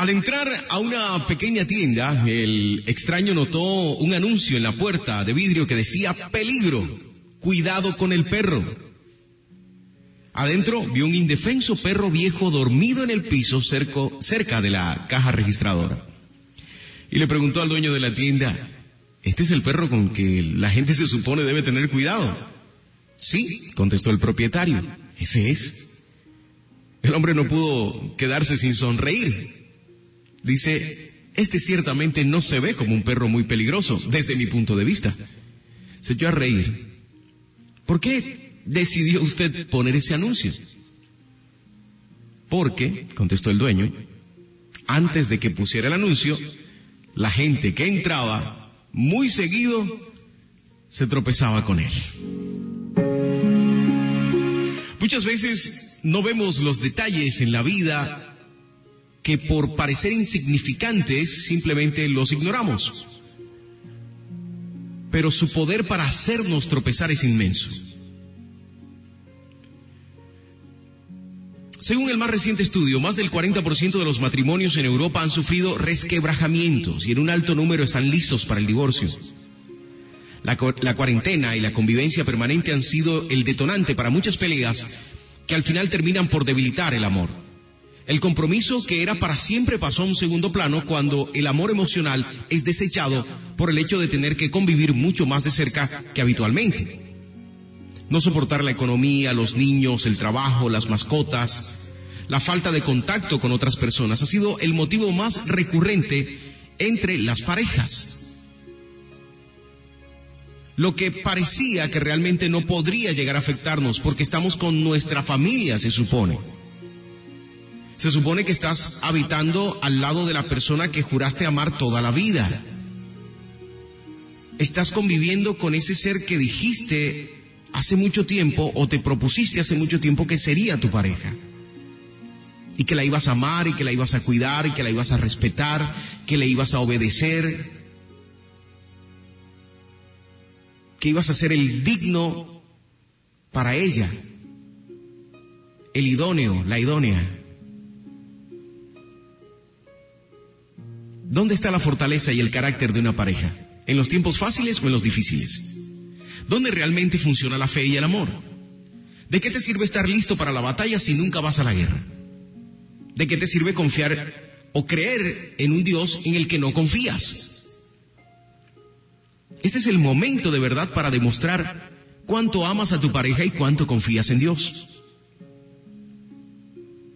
Al entrar a una pequeña tienda, el extraño notó un anuncio en la puerta de vidrio que decía peligro, cuidado con el perro. Adentro vio un indefenso perro viejo dormido en el piso cerca de la caja registradora. Y le preguntó al dueño de la tienda, ¿este es el perro con que la gente se supone debe tener cuidado? Sí, contestó el propietario, ese es. El hombre no pudo quedarse sin sonreír. Dice, este ciertamente no se ve como un perro muy peligroso, desde mi punto de vista. Se echó a reír. ¿Por qué decidió usted poner ese anuncio? Porque, contestó el dueño, antes de que pusiera el anuncio, la gente que entraba muy seguido se tropezaba con él. Muchas veces no vemos los detalles en la vida que por parecer insignificantes simplemente los ignoramos. Pero su poder para hacernos tropezar es inmenso. Según el más reciente estudio, más del 40% de los matrimonios en Europa han sufrido resquebrajamientos y en un alto número están listos para el divorcio. La, cuarentena y la convivencia permanente han sido el detonante para muchas peleas que al final terminan por debilitar el amor. El compromiso que era para siempre pasó a un segundo plano cuando el amor emocional es desechado por el hecho de tener que convivir mucho más de cerca que habitualmente. No soportar la economía, los niños, el trabajo, las mascotas, la falta de contacto con otras personas ha sido el motivo más recurrente entre las parejas. Lo que parecía que realmente no podría llegar a afectarnos porque estamos con nuestra familia, se supone. Se supone que estás habitando al lado de la persona que juraste amar toda la vida. Estás conviviendo con ese ser que dijiste hace mucho tiempo o te propusiste hace mucho tiempo que sería tu pareja. Y que la ibas a amar y que la ibas a cuidar y que la ibas a respetar, que le ibas a obedecer, que ibas a ser el digno para ella, el idóneo, la idónea. ¿Dónde está la fortaleza y el carácter de una pareja? ¿En los tiempos fáciles o en los difíciles? ¿Dónde realmente funciona la fe y el amor? ¿De qué te sirve estar listo para la batalla si nunca vas a la guerra? ¿De qué te sirve confiar o creer en un Dios en el que no confías? Este es el momento de verdad para demostrar cuánto amas a tu pareja y cuánto confías en Dios.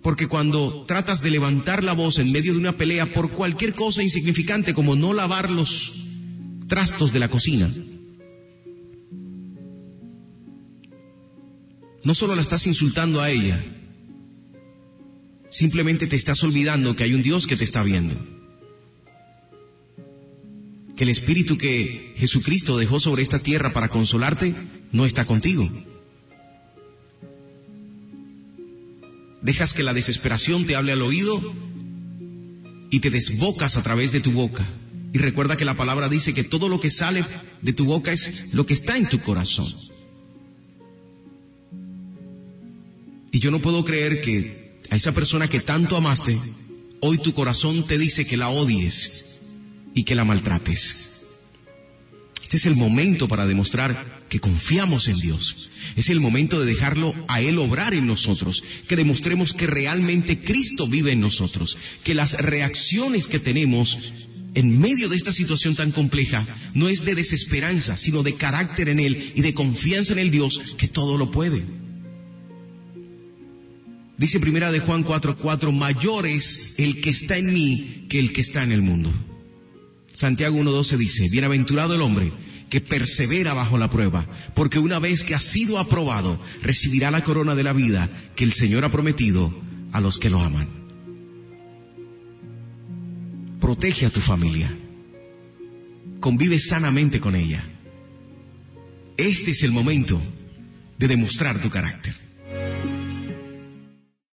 Porque cuando tratas de levantar la voz en medio de una pelea por cualquier cosa insignificante como no lavar los trastos de la cocina, no solo la estás insultando a ella, simplemente te estás olvidando que hay un Dios que te está viendo que el Espíritu que Jesucristo dejó sobre esta tierra para consolarte no está contigo. Dejas que la desesperación te hable al oído y te desbocas a través de tu boca. Y recuerda que la palabra dice que todo lo que sale de tu boca es lo que está en tu corazón. Y yo no puedo creer que a esa persona que tanto amaste, hoy tu corazón te dice que la odies y que la maltrates. Este es el momento para demostrar que confiamos en Dios. Es el momento de dejarlo a Él obrar en nosotros, que demostremos que realmente Cristo vive en nosotros, que las reacciones que tenemos en medio de esta situación tan compleja no es de desesperanza, sino de carácter en Él y de confianza en el Dios que todo lo puede. Dice primera de Juan 4:4, mayor es el que está en mí que el que está en el mundo. Santiago 1.12 dice, bienaventurado el hombre que persevera bajo la prueba, porque una vez que ha sido aprobado, recibirá la corona de la vida que el Señor ha prometido a los que lo aman. Protege a tu familia. Convive sanamente con ella. Este es el momento de demostrar tu carácter.